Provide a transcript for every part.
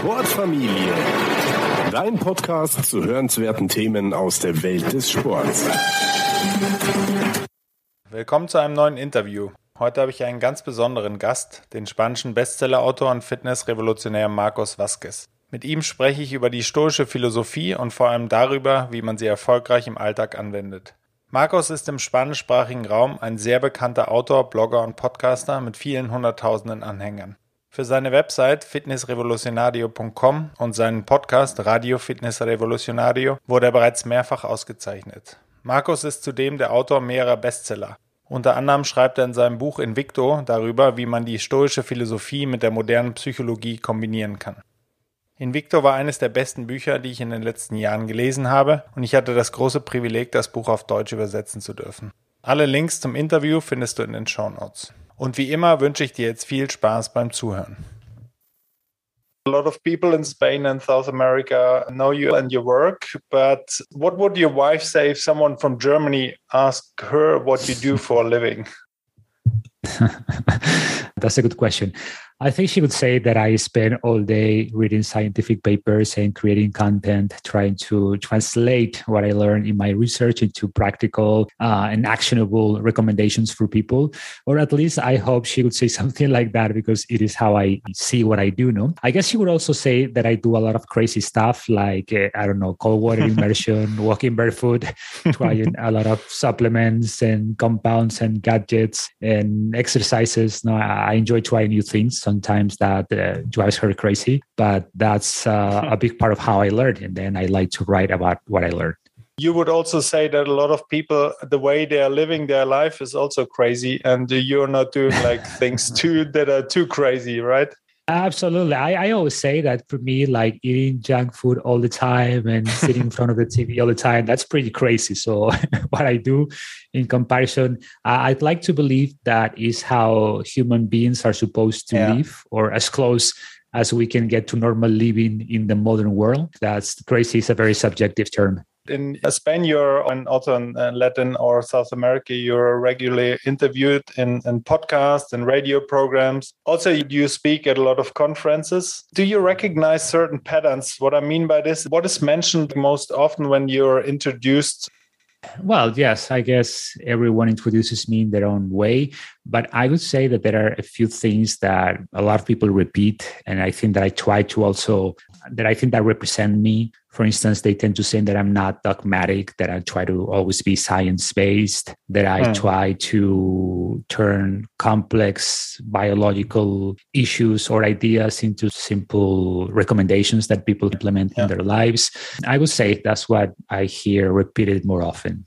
Sportfamilie. Dein Podcast zu hörenswerten Themen aus der Welt des Sports. Willkommen zu einem neuen Interview. Heute habe ich einen ganz besonderen Gast, den spanischen Bestsellerautor und Fitnessrevolutionär Marcos Vázquez. Mit ihm spreche ich über die stoische Philosophie und vor allem darüber, wie man sie erfolgreich im Alltag anwendet. Marcos ist im spanischsprachigen Raum ein sehr bekannter Autor, Blogger und Podcaster mit vielen hunderttausenden Anhängern. Für seine Website fitnessrevolucionario.com und seinen Podcast Radio Fitness Revolucionario wurde er bereits mehrfach ausgezeichnet. Markus ist zudem der Autor mehrerer Bestseller. Unter anderem schreibt er in seinem Buch Invicto darüber, wie man die stoische Philosophie mit der modernen Psychologie kombinieren kann. Invicto war eines der besten Bücher, die ich in den letzten Jahren gelesen habe, und ich hatte das große Privileg, das Buch auf Deutsch übersetzen zu dürfen. Alle Links zum Interview findest du in den Show Notes. Und wie immer wünsche ich dir jetzt viel Spaß beim Zuhören. A lot of people in Spain and South America know you and your work, but what would your wife say if someone from Germany asked her what you do for a living? That's a good question. I think she would say that I spend all day reading scientific papers and creating content, trying to translate what I learned in my research into practical uh, and actionable recommendations for people. Or at least I hope she would say something like that because it is how I see what I do. No, I guess she would also say that I do a lot of crazy stuff like, uh, I don't know, cold water immersion, walking barefoot, trying a lot of supplements and compounds and gadgets and exercises. No, I enjoy trying new things sometimes that uh, drives her crazy, but that's uh, a big part of how I learn. And then I like to write about what I learned. You would also say that a lot of people, the way they are living their life is also crazy, and you're not doing like things too that are too crazy, right? Absolutely. I, I always say that for me, like eating junk food all the time and sitting in front of the TV all the time, that's pretty crazy. So, what I do in comparison, I'd like to believe that is how human beings are supposed to yeah. live or as close as we can get to normal living in the modern world. That's crazy is a very subjective term in Spain, you're and also in uh, Latin or South America, you're regularly interviewed in, in podcasts and radio programs. Also, you speak at a lot of conferences. Do you recognize certain patterns? What I mean by this, what is mentioned most often when you're introduced well, yes, I guess everyone introduces me in their own way. But I would say that there are a few things that a lot of people repeat. And I think that I try to also, that I think that represent me for instance, they tend to say that I'm not dogmatic, that I try to always be science based, that I mm. try to turn complex biological issues or ideas into simple recommendations that people implement yeah. in their lives. I would say that's what I hear repeated more often.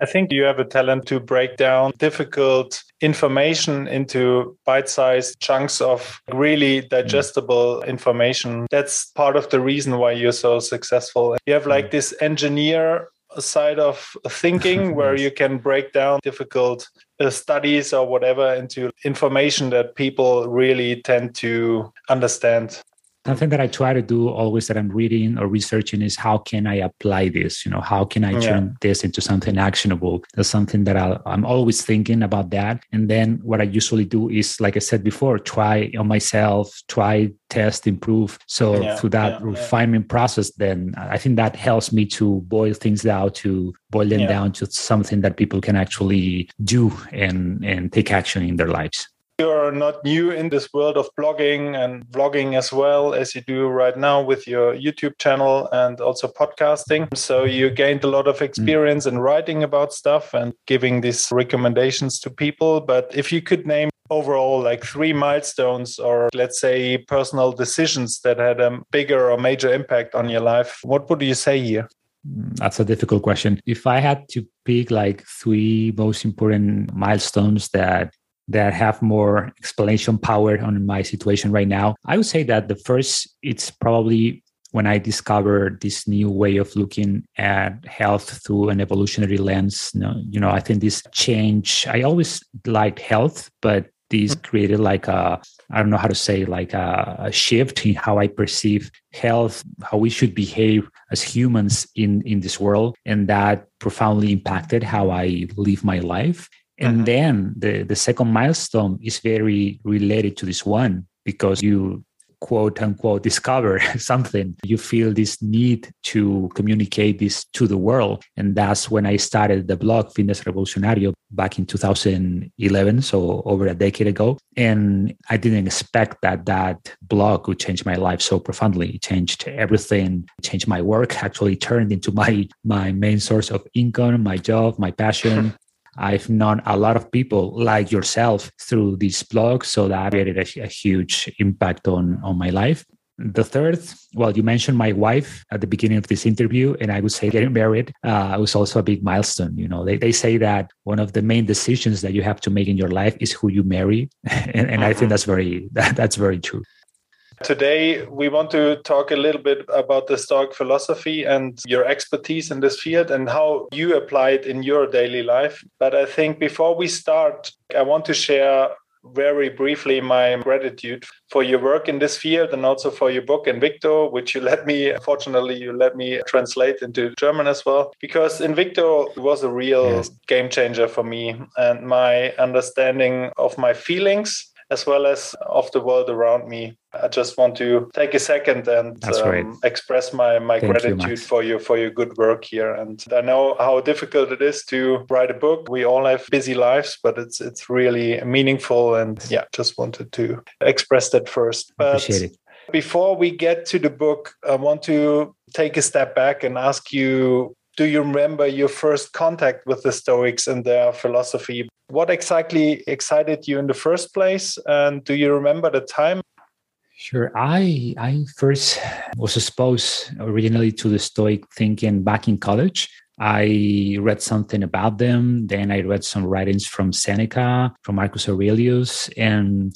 I think you have a talent to break down difficult information into bite sized chunks of really digestible information. That's part of the reason why you're so successful. You have like this engineer side of thinking where you can break down difficult uh, studies or whatever into information that people really tend to understand something that i try to do always that i'm reading or researching is how can i apply this? You know how can i turn yeah. this into something actionable? That's something that i am always thinking about that. And then what i usually do is like i said before try on myself try test improve. So yeah, through that yeah, refinement process then i think that helps me to boil things down to boil them down to something that people can actually do and and take action in their lives you're not new in this world of blogging and vlogging as well as you do right now with your YouTube channel and also podcasting. So you gained a lot of experience mm. in writing about stuff and giving these recommendations to people. But if you could name overall like three milestones or let's say personal decisions that had a bigger or major impact on your life, what would you say here? Mm, that's a difficult question. If I had to pick like three most important milestones that that have more explanation power on my situation right now. I would say that the first, it's probably when I discovered this new way of looking at health through an evolutionary lens. You know, you know I think this change, I always liked health, but this created like a i don't know how to say like a, a, shift in how i perceive health how we should behave as humans in in this world and that profoundly impacted how i live my life and uh-huh. then the, the second milestone is very related to this one because you quote unquote discover something, you feel this need to communicate this to the world. And that's when I started the blog Fitness Revolucionario back in 2011, so over a decade ago. And I didn't expect that that blog would change my life so profoundly. It changed everything, it changed my work, actually turned into my my main source of income, my job, my passion. I've known a lot of people like yourself through this blog, so that created a, a huge impact on on my life. The third, well, you mentioned my wife at the beginning of this interview, and I would say getting married uh, was also a big milestone. You know, they, they say that one of the main decisions that you have to make in your life is who you marry, and, and I think mm-hmm. that's very that, that's very true. Today, we want to talk a little bit about the Stoic philosophy and your expertise in this field and how you apply it in your daily life. But I think before we start, I want to share very briefly my gratitude for your work in this field and also for your book Invicto, which you let me, fortunately, you let me translate into German as well, because Invicto was a real yes. game changer for me and my understanding of my feelings as well as of the world around me. I just want to take a second and um, express my, my gratitude you, for your for your good work here. And I know how difficult it is to write a book. We all have busy lives, but it's it's really meaningful. And yeah, just wanted to express that first. But Appreciate it. Before we get to the book, I want to take a step back and ask you do you remember your first contact with the Stoics and their philosophy? What exactly excited you in the first place? And do you remember the time? Sure. I I first was exposed originally to the Stoic thinking back in college. I read something about them. Then I read some writings from Seneca, from Marcus Aurelius, and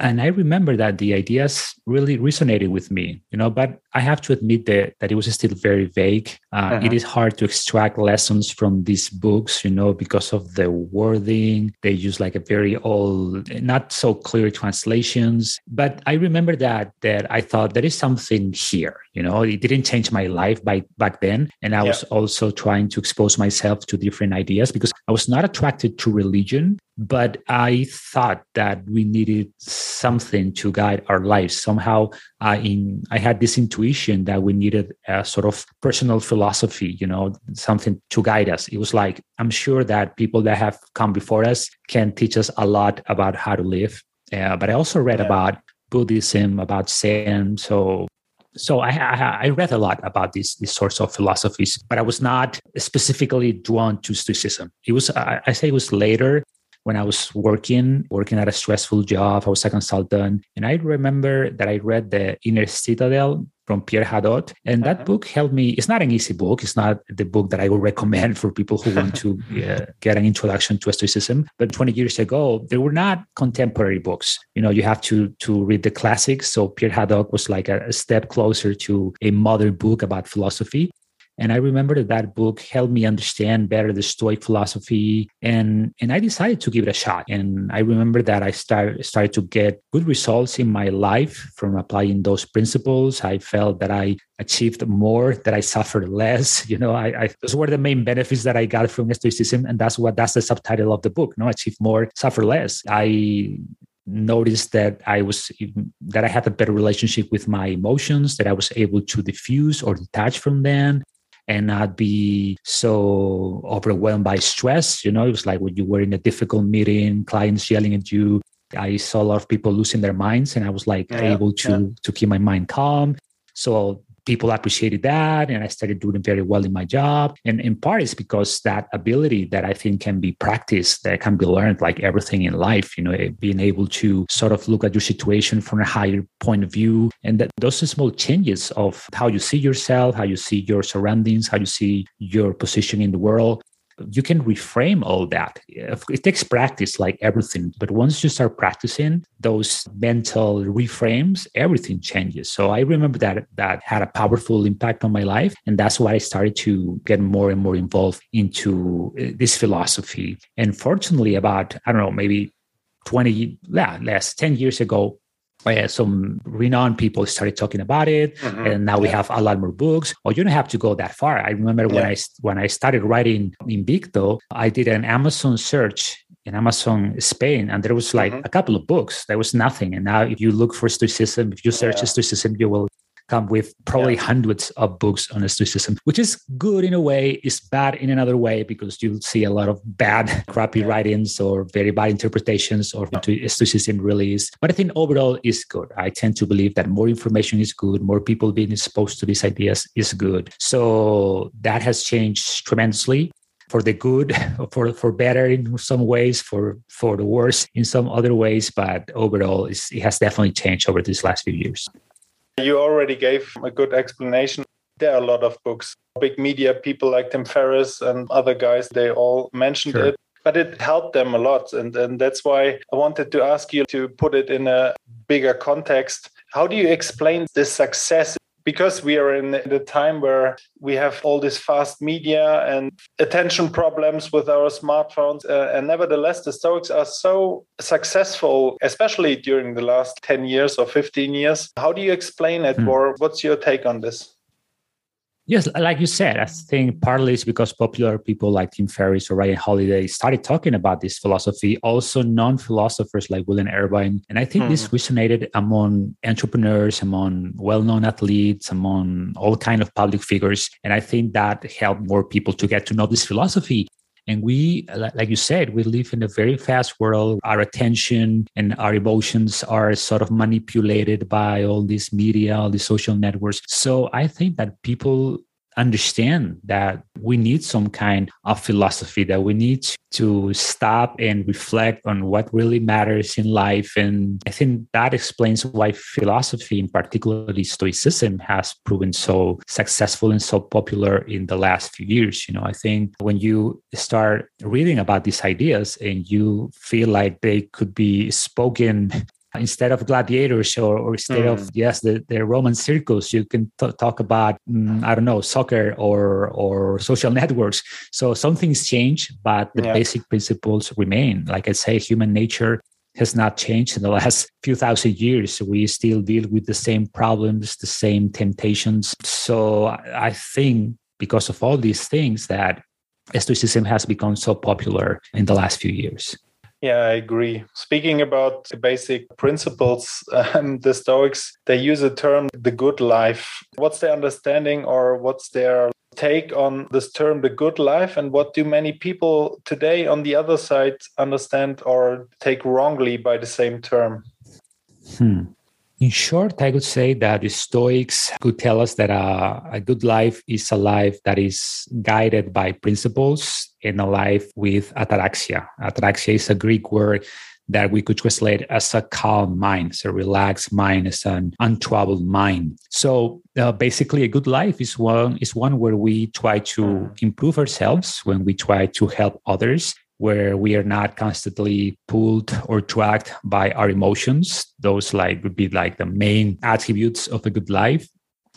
and I remember that the ideas really resonated with me, you know, but I have to admit that, that it was still very vague. Uh, uh-huh. It is hard to extract lessons from these books, you know, because of the wording. They use like a very old, not so clear translations. But I remember that that I thought there is something here, you know, it didn't change my life by back then. And I yeah. was also trying to expose myself to different ideas because I was not attracted to religion, but I thought that we needed something to guide our lives. Somehow, I in I had this intuition that we needed a sort of personal philosophy, you know, something to guide us. It was like I'm sure that people that have come before us can teach us a lot about how to live. Uh, but I also read yeah. about Buddhism, about Zen. So so I, I, I, read a lot about these these sorts of philosophies, but I was not specifically drawn to Stoicism. It was I, I say it was later when I was working, working at a stressful job. I was a consultant. And I remember that I read The Inner Citadel from Pierre Hadot. And that uh-huh. book helped me. It's not an easy book. It's not the book that I would recommend for people who want to uh, get an introduction to Stoicism. But 20 years ago, there were not contemporary books. You know, you have to to read the classics. So Pierre Hadot was like a, a step closer to a modern book about philosophy. And I remember that that book helped me understand better the Stoic philosophy, and and I decided to give it a shot. And I remember that I started started to get good results in my life from applying those principles. I felt that I achieved more, that I suffered less. You know, I, I those were the main benefits that I got from Stoicism, and that's what that's the subtitle of the book. No, achieve more, suffer less. I noticed that I was that I had a better relationship with my emotions, that I was able to diffuse or detach from them, and not be so overwhelmed by stress. You know, it was like when you were in a difficult meeting, clients yelling at you. I saw a lot of people losing their minds, and I was like yeah, able to yeah. to keep my mind calm. So people appreciated that and i started doing very well in my job. And in part it's because that ability that i think can be practiced that can be learned like everything in life you know eh, being able to sort of look at your situation from a higher point of view. And that those small changes of how you see yourself how you see your surroundings how you see your position in the world you can reframe all that. It takes practice, like everything. But once you start practicing those mental reframes, everything changes. So I remember that that had a powerful impact on my life. And that's why I started to get more and more involved into uh, this philosophy. And fortunately, about, I don't know, maybe 20, yeah, less 10 years ago, uh, some renowned people started talking about it mm-hmm. and now we have a lot more books or you don't have to go that far i remember yeah. when i when i started writing invicto i did an amazon search in Amazon Spain, and there was like mm-hmm. a couple of books. There was nothing. And now, if you look for Stoicism, if you search yeah. Stoicism, you will come with probably yeah. hundreds of books on Stoicism, which is good in a way, is bad in another way because you'll see a lot of bad, crappy yeah. writings or very bad interpretations of what Stoicism really is. But I think overall is good. I tend to believe that more information is good, more people being exposed to these ideas is good. So that has changed tremendously for the good, for for better in some ways, for for the worse in some other ways. But overall, it has definitely changed over these last few years. You already gave a good explanation. There are a lot of books. Big media people like Tim Ferriss and other guys, they all mentioned sure. it but it helped them a lot. And, and that's why I wanted to ask you to put it in a bigger context. How do you explain this success because we are in the time where we have all this fast media and attention problems with our smartphones uh, and nevertheless the stoics are so successful especially during the last 10 years or 15 years how do you explain it mm. or what's your take on this Yes, like you said, I think partly it's because popular people like Tim Ferriss or Ryan Holiday started talking about this philosophy. Also, non-philosophers like William Irvine, and I think mm. this resonated among entrepreneurs, among well-known athletes, among all kind of public figures, and I think that helped more people to get to know this philosophy. And we, like you said, we live in a very fast world. Our attention and our emotions are sort of manipulated by all these media, all these social networks. So I think that people understand that we need some kind of philosophy that we need to stop and reflect on what really matters in life. And i think that explains why philosophy in particularly stoicism has proven so successful and so popular in the last few years. You know i think when you start reading about these ideas and you feel like they could be spoken instead of gladiators or, or instead mm. of yes the, the roman circus you can t- talk about mm, i don't know soccer or or social networks so some things change but the yeah. basic principles remain like i say human nature has not changed in the last few thousand years. We still deal with the same problems, the same temptations. So I think because of all these things that Stoicism has become so popular in the last few years. Yeah, I agree. Speaking about the basic principles, um, the Stoics, they use a term, the good life. What's their understanding or what's their take on this term, the good life? And what do many people today on the other side understand or take wrongly by the same term? Hmm. In short, I would say that the Stoics could tell us that a, a good life is a life that is guided by principles and a life with ataraxia. Ataraxia is a Greek word that we could translate as a calm mind, as a relaxed mind, as an untroubled mind. So uh, basically, a good life is one is one where we try to improve ourselves, when we try to help others, where we are not constantly pulled or tracked by our emotions. Those like would be like the main attributes of a good life.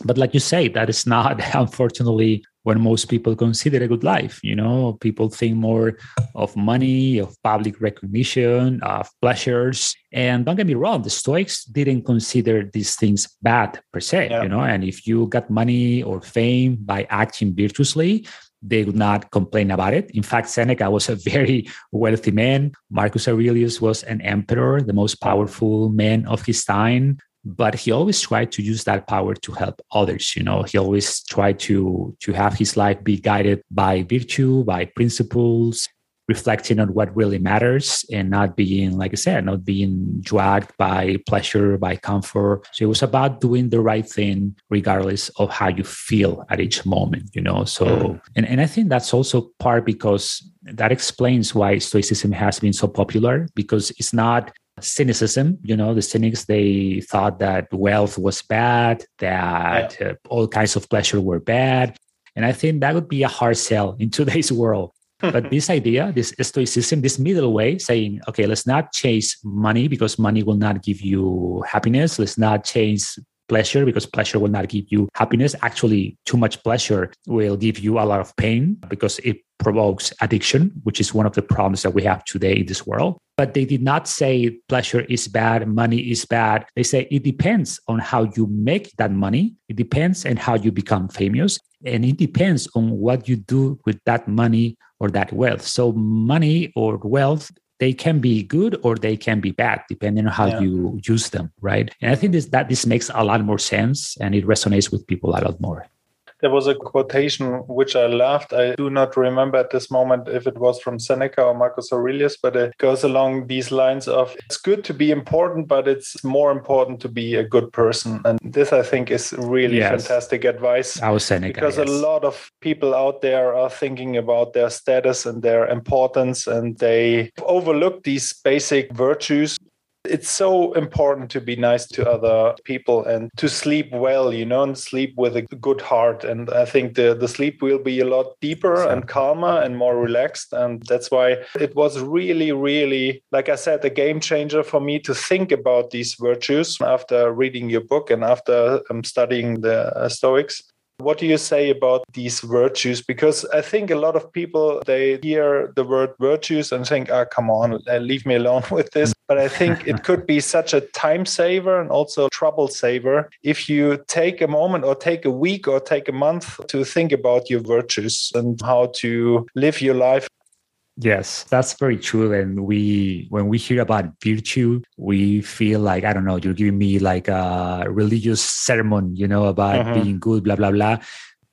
But like you say, that is not unfortunately what most people consider a good life. You know, people think more of money, of public recognition, of pleasures. And don't get me wrong, the Stoics didn't consider these things bad per se. Yeah. You know, and if you got money or fame by acting virtuously, they would not complain about it. In fact, Seneca was a very wealthy man. Marcus Aurelius was an emperor, the most powerful man of his time. But he always tried to use that power to help others. You know, he always tried to to have his life be guided by virtue, by principles, reflecting on what really matters and not being, like I said, not being dragged by pleasure, by comfort. So it was about doing the right thing, regardless of how you feel at each moment, you know? So, mm. and, and I think that's also part because that explains why Stoicism has been so popular because it's not cynicism you know the cynics they thought that wealth was bad that yeah. uh, all kinds of pleasure were bad and i think that would be a hard sell in today's world but this idea, this stoicism, this middle way, saying, okay, let's not chase money because money will not give you happiness. Let's not chase pleasure because pleasure will not give you happiness. Actually, too much pleasure will give you a lot of pain because it provokes addiction, which is one of the problems that we have today in this world. But they did not say pleasure is bad, money is bad. They say it depends on how you make that money. It depends on how you become famous. And it depends on what you do with that money or that wealth. So, money or wealth they can be good or they can be bad depending on how yeah. you use them right and i think this that this makes a lot more sense and it resonates with people a lot more there was a quotation which I loved. I do not remember at this moment if it was from Seneca or Marcus Aurelius, but it goes along these lines of it's good to be important, but it's more important to be a good person. And this, I think, is really yes. fantastic advice. Our Seneca. Because yes. a lot of people out there are thinking about their status and their importance, and they overlook these basic virtues it's so important to be nice to other people and to sleep well, you know, and sleep with a good heart. And I think the, the sleep will be a lot deeper and calmer and more relaxed. And that's why it was really, really, like I said, a game changer for me to think about these virtues after reading your book and after um, studying the uh, Stoics. What do you say about these virtues? Because I think a lot of people they hear the word virtues and think, "Ah, oh, come on, leave me alone with this." But I think it could be such a time saver and also trouble saver if you take a moment or take a week or take a month to think about your virtues and how to live your life Yes, that's very true. And we, when we hear about virtue, we feel like, I don't know, you're giving me like a religious sermon, you know, about uh-huh. being good, blah, blah, blah.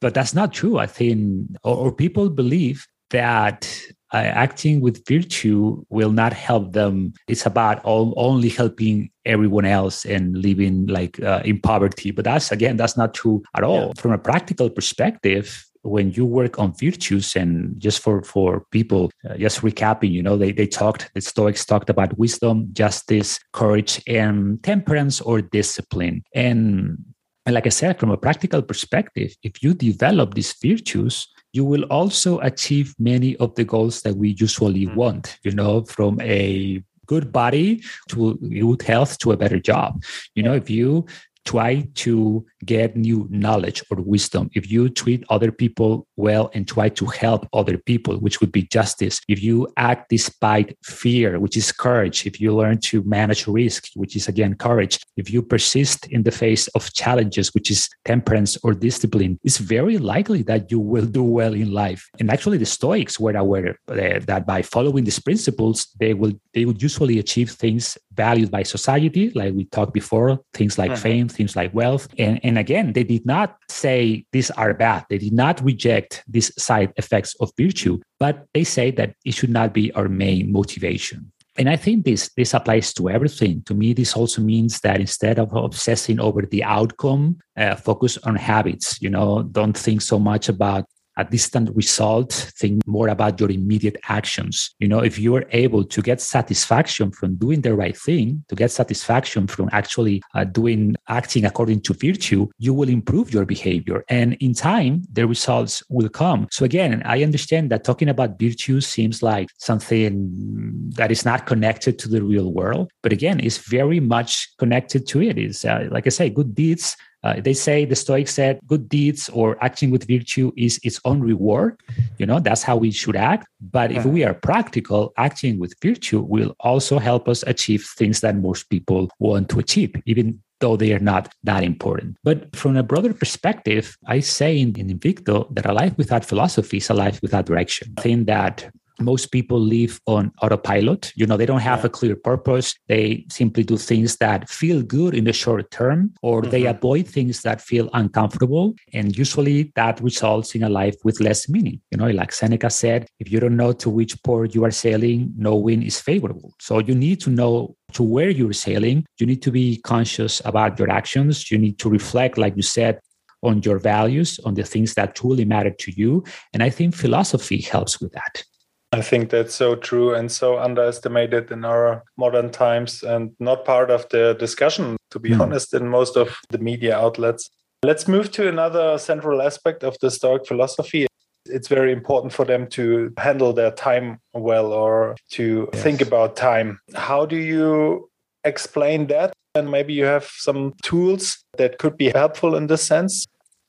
But that's not true. I think, or, or people believe that uh, acting with virtue will not help them. It's about all, only helping everyone else and living like uh, in poverty. But that's, again, that's not true at all. Yeah. From a practical perspective, when you work on virtues and just for for people uh, just recapping you know they, they talked the stoics talked about wisdom justice courage and temperance or discipline. And and like i said from a practical perspective if you develop these virtues you will also achieve many of the goals that we usually mm-hmm. want you know from a good body to good health to a better job. You know if you try to get new knowledge or wisdom, if you treat other people well and try to help other people, which would be justice, if you act despite fear, which is courage, if you learn to manage risk, which is again courage, if you persist in the face of challenges, which is temperance or discipline, it's very likely that you will do well in life. And actually, the Stoics were aware uh, that by following these principles, they will they would usually achieve things valued by society, like we talked before, things like uh-huh. fame, things like wealth. And, and again, they did not say these are bad. They did not reject these side effects of virtue, but they say that it should not be our main motivation. And I think this this applies to everything. To me, this also means that instead of obsessing over the outcome, uh, focus on habits. You know, don't think so much about a distant result, think more about your immediate actions. You know, if you are able to get satisfaction from doing the right thing, to get satisfaction from actually uh, doing, acting according to virtue, you will improve your behavior. And in time, the results will come. So again, I understand that talking about virtue seems like something that is not connected to the real world. But again, it's very much connected to it. Is uh, like I say, good deeds uh, they say the Stoics said good deeds or acting with virtue is its own reward. You know, that's how we should act. But if we are practical, acting with virtue will also help us achieve things that most people want to achieve, even though they are not that important. But from a broader perspective, I say in, in Invicto that a life without philosophy is a life without direction. I think that most people live on autopilot. You know, they don't have yeah. a clear purpose. They simply do things that feel good in the short term, or mm-hmm. they avoid things that feel uncomfortable. And usually that results in a life with less meaning. You know, like Seneca said, if you don't know to which port you are sailing, no wind is favorable. So you need to know to where you're sailing. You need to be conscious about your actions. You need to reflect, like you said, on your values, on the things that truly matter to you. And I think philosophy helps with that. I think that's so true and so underestimated in our modern times and not part of the discussion, to be mm. honest, in most of the media outlets. Let's move to another central aspect of the Stoic philosophy. It's very important for them to handle their time well or to yes. think about time. How do you explain that? And maybe you have some tools that could be helpful in this sense.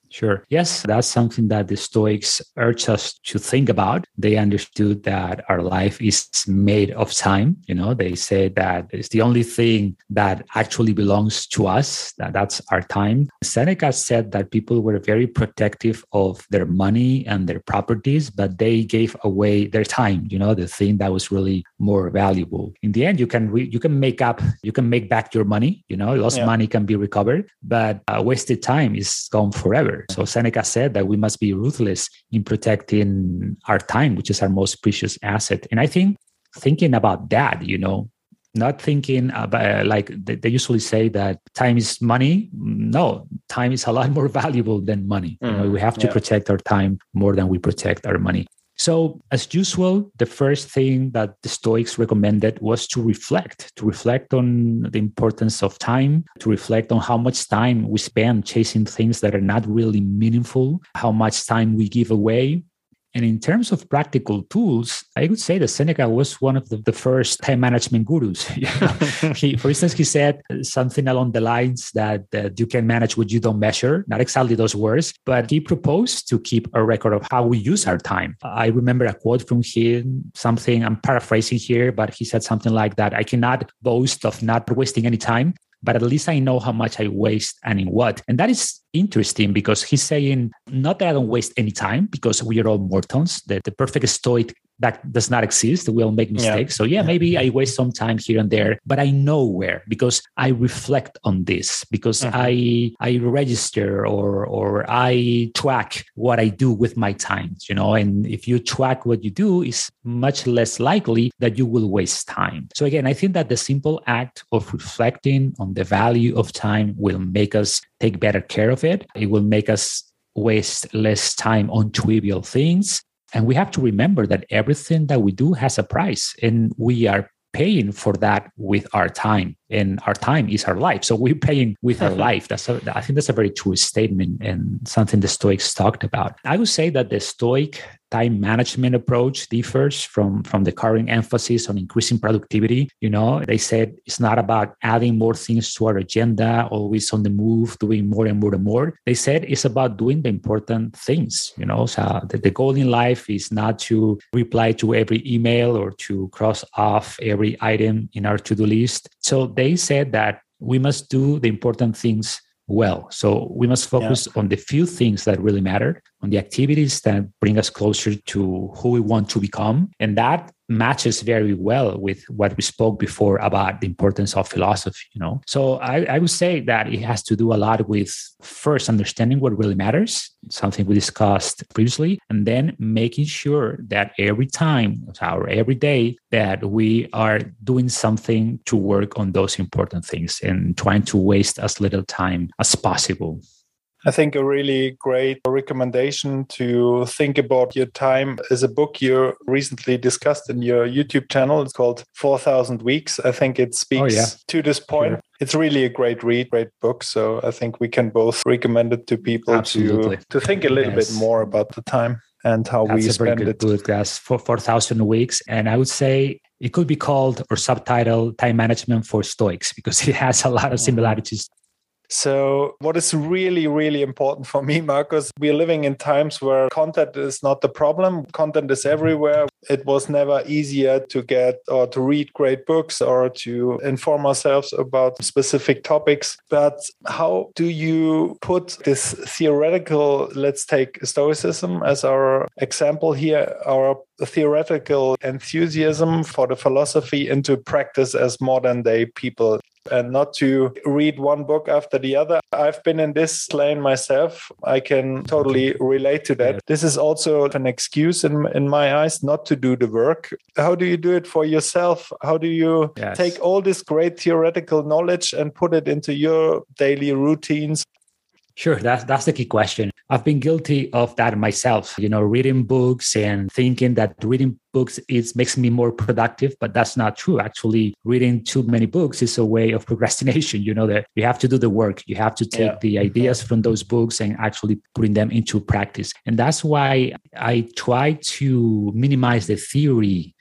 Sure. Yes, that's something that the Stoics urge us to think about. They understood that our life is made of time. You know, they say that it's the only thing that actually belongs to us, that that's our time. Seneca said that people were very protective of their money and their properties, but they gave away their time, you know, the thing that was really more valuable. In the end, you can re- you can make up, you can make back your money. You know, lost yeah. money can be recovered, but uh, wasted time is gone forever. So Seneca said that we must be ruthless in protecting our time, which is our most precious asset. And I think thinking about that, you know, not thinking about like they usually say that time is money no time is a lot more valuable than money mm, you know, we have to yeah. protect our time more than we protect our money so, as usual, the first thing that the Stoics recommended was to reflect, to reflect on the importance of time, to reflect on how much time we spend chasing things that are not really meaningful, how much time we give away, and in terms of practical tools, I would say that Seneca was one of the, the first time management gurus. he, for instance, he said something along the lines that, that you can manage what you don't measure, not exactly those words, but he proposed to keep a record of how we use our time. I remember a quote from him, something I'm paraphrasing here, but he said something like that I cannot boast of not wasting any time, but at least I know how much I waste and in what. And that is interesting because he's saying, not that I don't waste any time because we are all mortals, the perfect stoic that does not exist. We'll make mistakes. Yeah. So yeah, maybe I waste some time here and there, but I know where because I reflect on this because mm-hmm. I I register or or I track what I do with my time. You know, and if you track what you do, is much less likely that you will waste time. So again, I think that the simple act of reflecting on the value of time will make us take better care of it. It will make us waste less time on trivial things and we have to remember that everything that we do has a price, and we are paying for that with our time and our time is our life. So we're paying with our mm-hmm. life. That's a, i think that's a very true statement and something the stoics talked about. I would say that the stoic time management approach differs from from the current emphasis on increasing productivity you know they said it's not about adding more things to our agenda always on the move doing more and more and more they said it's about doing the important things you know so the, the goal in life is not to reply to every email or to cross off every item in our to-do list so they said that we must do the important things well. So we must focus yeah. on the few things that really matter, on the activities that bring us closer to who we want to become. And that matches very well with what we spoke before about the importance of philosophy you know so I, I, would say that it has to do a lot with first understanding what really matters something we discussed previously and then making sure that every time or every day that we are doing something to work on those important things and trying to waste as little time as possible I think a really great recommendation to think about your time is a book you recently discussed in your YouTube channel. It's called 4000 Weeks. I think it speaks oh, yeah. to this point. Sure. It's really a great read, great book. So I think we can both recommend it to people to to think a little yes. bit more about the time and how That's we spend it. Book. That's for 4000 weeks. And I would say it could be called or subtitled Time Management for Stoics because it has a lot of mm-hmm. similarities so, what is really, really important for me, Marcos, we're living in times where content is not the problem. Content is everywhere. It was never easier to get or to read great books or to inform ourselves about specific topics. But how do you put this theoretical, let's take Stoicism as our example here, our theoretical enthusiasm for the philosophy into practice as modern day people? and not to read one book after the other. I've been in this lane myself. I can totally relate to that. This is also an excuse in, in my eyes not to do the work. How do you do it for yourself? How do you yes. take all this great theoretical knowledge and put it into your daily routines? Sure, that's that's the key question. I've been guilty of that myself, you know, reading books and thinking that reading books is makes me more productive, but that's not true. Actually, reading too many books is a way of procrastination. You know that you have to do the work. You have to take yeah. the ideas from those books and actually putting them into practice. And that's why I try to minimize the theory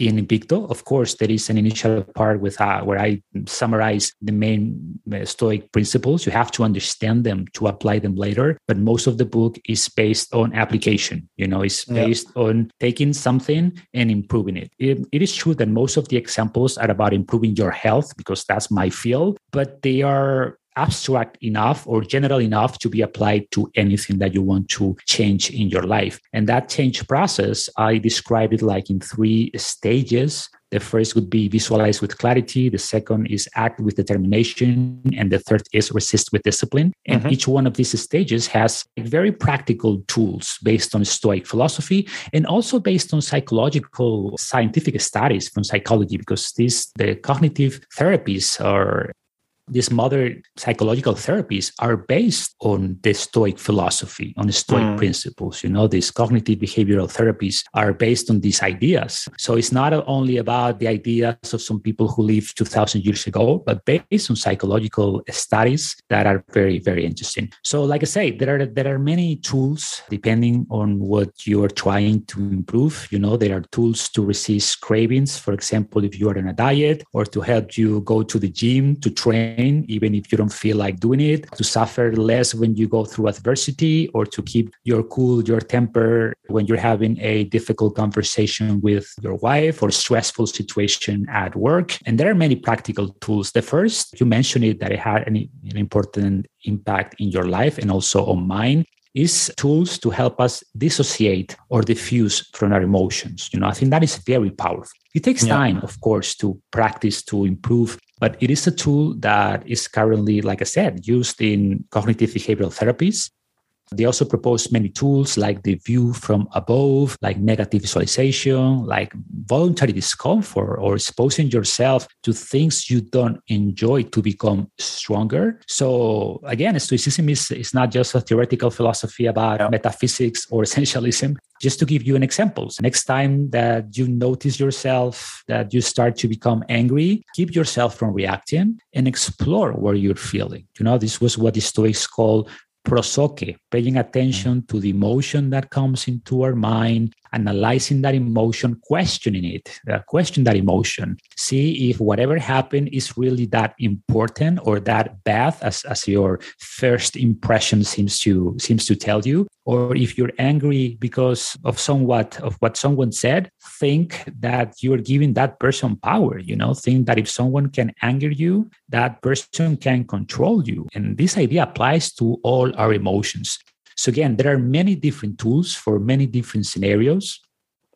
in Invicto. Of course, there is an initial part with uh, where I summarize the main uh, Stoic principles. You have to understand them to apply them later. But most of the book is based on application. You know, it's based yeah. on taking something and improving it. it. It is true that most of the examples are about improving your health because that's my field, but they are abstract enough or general enough to be applied to anything that you want to change in your life. And that change process, I describe it like in three stages The first would be visualize with clarity. The second is act with determination. And the third is resist with discipline. And mm-hmm. each one of these stages has very practical tools based on Stoic philosophy and also based on psychological scientific studies from psychology, because these the cognitive therapies are these modern psychological therapies are based on the Stoic philosophy, on the Stoic mm. principles. You know, these cognitive behavioral therapies are based on these ideas. So it's not only about the ideas of some people who lived 2000 years ago, but based on psychological studies that are very, very interesting. So, like I say, there are there are many tools depending on what you are trying to improve. You know, there are tools to resist cravings. For example, if you are on a diet, or to help you go to the gym to train pain, even if you don't feel like doing it, to suffer less when you go through adversity, or to keep your cool, your temper when you're having a difficult conversation with your wife or stressful situation at work. And there are many practical tools. The first, you mentioned it that it had an, an important impact in your life and also on mine is tools to help us dissociate or diffuse from our emotions. You know, I think that is very powerful. It takes yeah. time, of course, to practice to improve but it is a tool that is currently, like I said, used in cognitive behavioral therapies. They also propose many tools like the view from above, like negative visualization, like voluntary discomfort or exposing yourself to things you don't enjoy to become stronger. So again, Stoicism is, is not just a theoretical philosophy about yeah. metaphysics or essentialism. Just to give you an example, next time that you notice yourself that you start to become angry, keep yourself from reacting and explore where you're feeling. You know, this was what the Stoics call prosoche, paying attention mm. to the emotion that comes into our mind, analyzing that emotion, questioning it, uh, question that emotion, see if whatever happened is really that important or that bad as, as your first impression seems to seems to tell you, or if you're angry because of somewhat of what someone said, think that you're giving that person power. You know, think that if someone can anger you, that person can control you. And this idea applies to all our emotions. So again, there are many different tools for many different scenarios.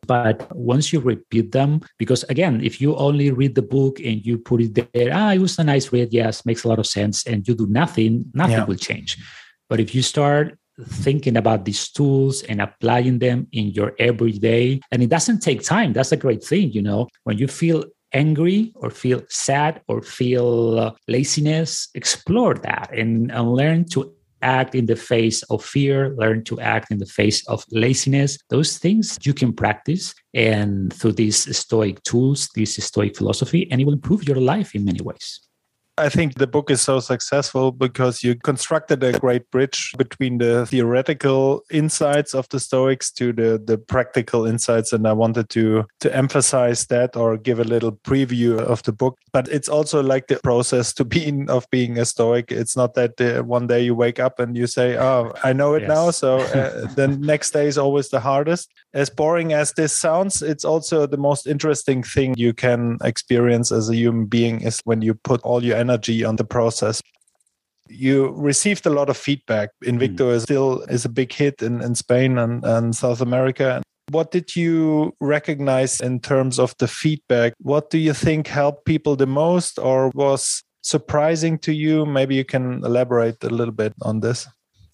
But once you repeat them, because again, if you only read the book and you put it there, ah, it was a nice read, yes, makes a lot of sense, and you do nothing, nothing yeah. will change. But if you start thinking about these tools and applying them in your everyday, and it doesn't take time, that's a great thing, you know, when you feel angry or feel sad or feel laziness, explore that and, and learn to act in the face of fear, learn to act in the face of laziness. Those things you can practice and through these stoic tools, this stoic philosophy, and it will improve your life in many ways. I think the book is so successful because you constructed a great bridge between the theoretical insights of the Stoics to the, the practical insights. And I wanted to, to emphasize that or give a little preview of the book. But it's also like the process to being of being a Stoic. It's not that uh, one day you wake up and you say, Oh, I know it yes. now. So uh, the next day is always the hardest. As boring as this sounds, it's also the most interesting thing you can experience as a human being is when you put all your energy on the process. You received a lot of feedback. Invicto mm. is still is a big hit in, in spain and, and south america. What did you recognize in terms of the feedback? What do you think helped people the most or was surprising to you? Maybe you can elaborate a little bit on this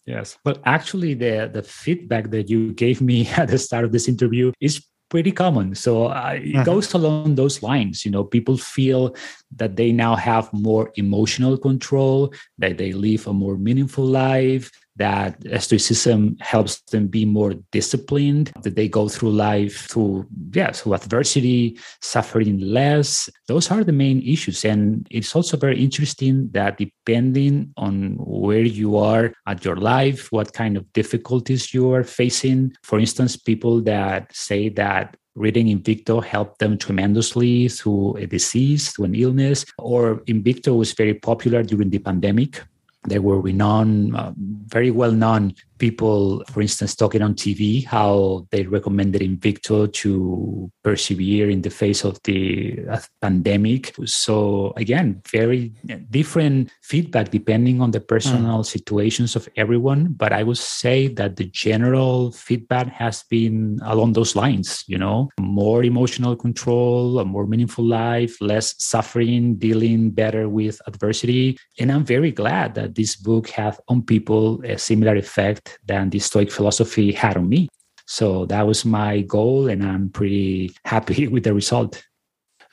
yes well actually the the feedback that you gave me at the start of this interview is pretty common. So uh, it uh-huh. goes along those lines. You know, people feel that they now have more emotional control, that they live a more meaningful life, that stoicism helps them be more disciplined that they go through life through yeah through adversity suffering less. Those are the main issues. And it's also very interesting that depending on where you are at your life what kind of difficulties you are facing. For instance people that say that reading Invicto helped them tremendously through a disease, through an illness, or Invicto was very popular during the pandemic there were renowned, uh, very well known people, for instance, talking on TV how they recommended Invicto to persevere in the face of the uh, pandemic. So again, very different feedback depending on the personal mm. situations of everyone. But I would say that the general feedback has been along those lines. You know, more emotional control, a more meaningful life, less suffering, dealing better with adversity, and I'm very glad that this book has on people a similar effect than the Stoic philosophy had on me. So that was my goal, and I'm pretty happy with the result.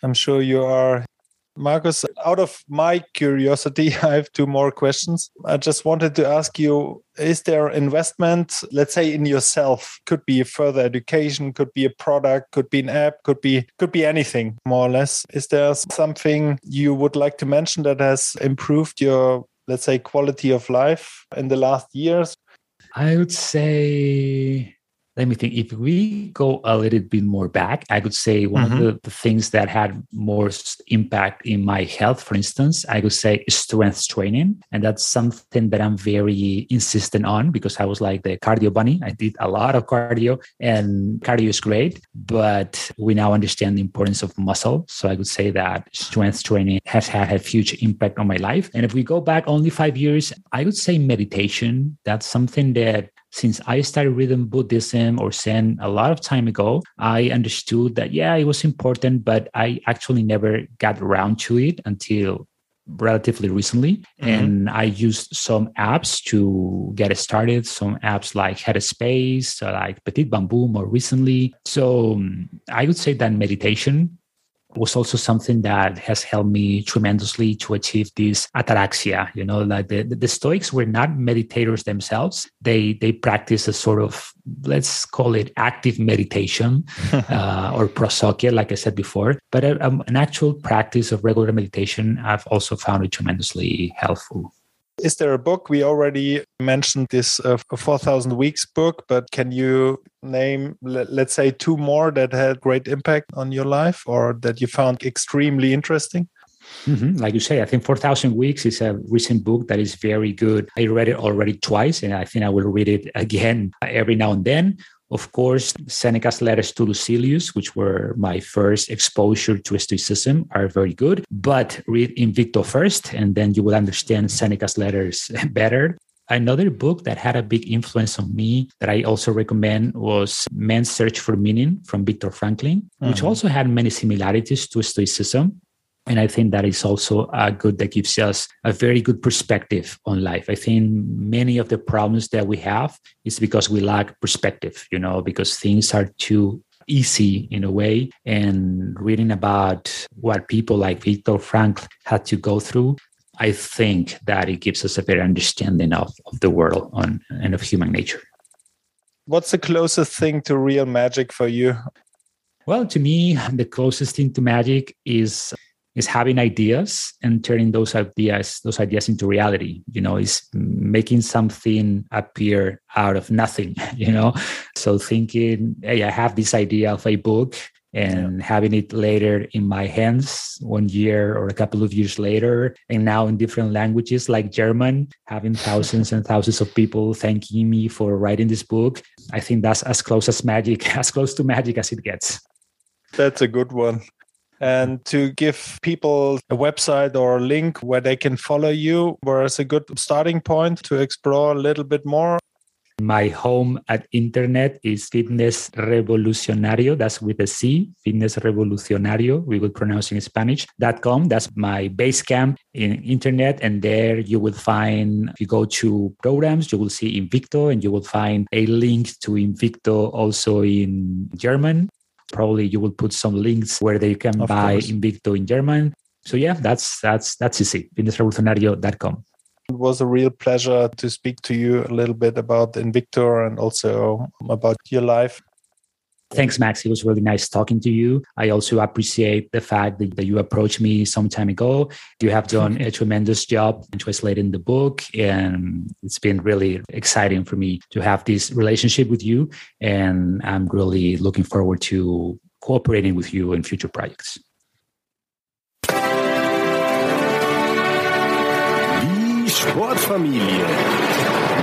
I'm sure you are. Marcos, out of my curiosity, I have two more questions. I just wanted to ask you Is there investment, let's say, in yourself? Could be a further education, could be a product, could be an app, could be could be anything, more or less. Is there something you would like to mention that has improved your let's say quality of life in the last years I would say let me think. If we go a little bit more back, I could say one mm-hmm. of the, the, things that had more impact in my health, for instance, I would say strength training. And that's something that I'm very insistent on because I was like the cardio bunny. I did a lot of cardio and cardio is great, but we now understand the importance of muscle. So I would say that strength training has had a huge impact on my life. And if we go back only five years, I would say meditation. That's something that since I started reading Buddhism or Zen a lot of time ago, I understood that, yeah, it was important, but I actually never got around to it until relatively recently. Mm-hmm. And I used some apps to get started, some apps like Headspace, like Petit Bambou more recently. So um, I would say that meditation was also something that has helped me tremendously to achieve this ataraxia. You know, like the, the Stoics were not meditators themselves. They they practice a sort of let's call it active meditation uh, or prosopia, like I said before. But a, uh, um, an actual practice of regular meditation, I've also found it tremendously helpful. Is there a book? We already mentioned this uh, 4,000 Weeks book, but can you name, let's say, two more that had great impact on your life or that you found extremely interesting? Mm-hmm. Like you say, I think 4,000 Weeks is a recent book that is very good. I read it already twice, and I think I will read it again every now and then. Of course, Seneca's letters to Lucilius, which were my first exposure to Stoicism, are very good. But read Invicto first, and then you will understand Seneca's letters better. Another book that had a big influence on me that I also recommend was Man's Search for Meaning from Viktor Frankl, which uh-huh. also had many similarities to Stoicism. And I think that is also a good that gives us a very good perspective on life. I think many of the problems that we have is because we lack perspective, you know, because things are too easy in a way. And reading about what people like Viktor Frankl had to go through, I think that it gives us a better understanding of, of the world on, and of human nature. What's the closest thing to real magic for you? Well, to me, the closest thing to magic is is having ideas and turning those ideas those ideas into reality you know is making something appear out of nothing you know? So thinking hey i have this idea of a book and yeah. having it later in my hands one year or a couple of years later and now in different languages like german having thousands and thousands of people thanking me for writing this book i think that's as close as magic as close to magic as it gets. That's a good one and to give people a website or a link where they can follow you, where is a good starting point to explore a little bit more? My home at internet is Fitness Revolucionario. That's with a C, Fitness Revolucionario. We will pronounce in Spanish. Com. That's my base camp in internet. And there you will find, if you go to programs, you will see Invicto and you will find a link to Invicto also in German. Probably you will put some links where they can of buy course. Invicto in German. So yeah, that's that's that's easy. Fitnessrevolucionario.com. It was a real pleasure to speak to you a little bit about Invicto and also about your life. Thanks, Max. It was really nice talking to you. I also appreciate the fact that, that you approached me some time ago. You have done a tremendous job in translating the book, and it's been really exciting for me to have this relationship with you. And I'm really looking forward to cooperating with you in future projects. Die Sportfamilie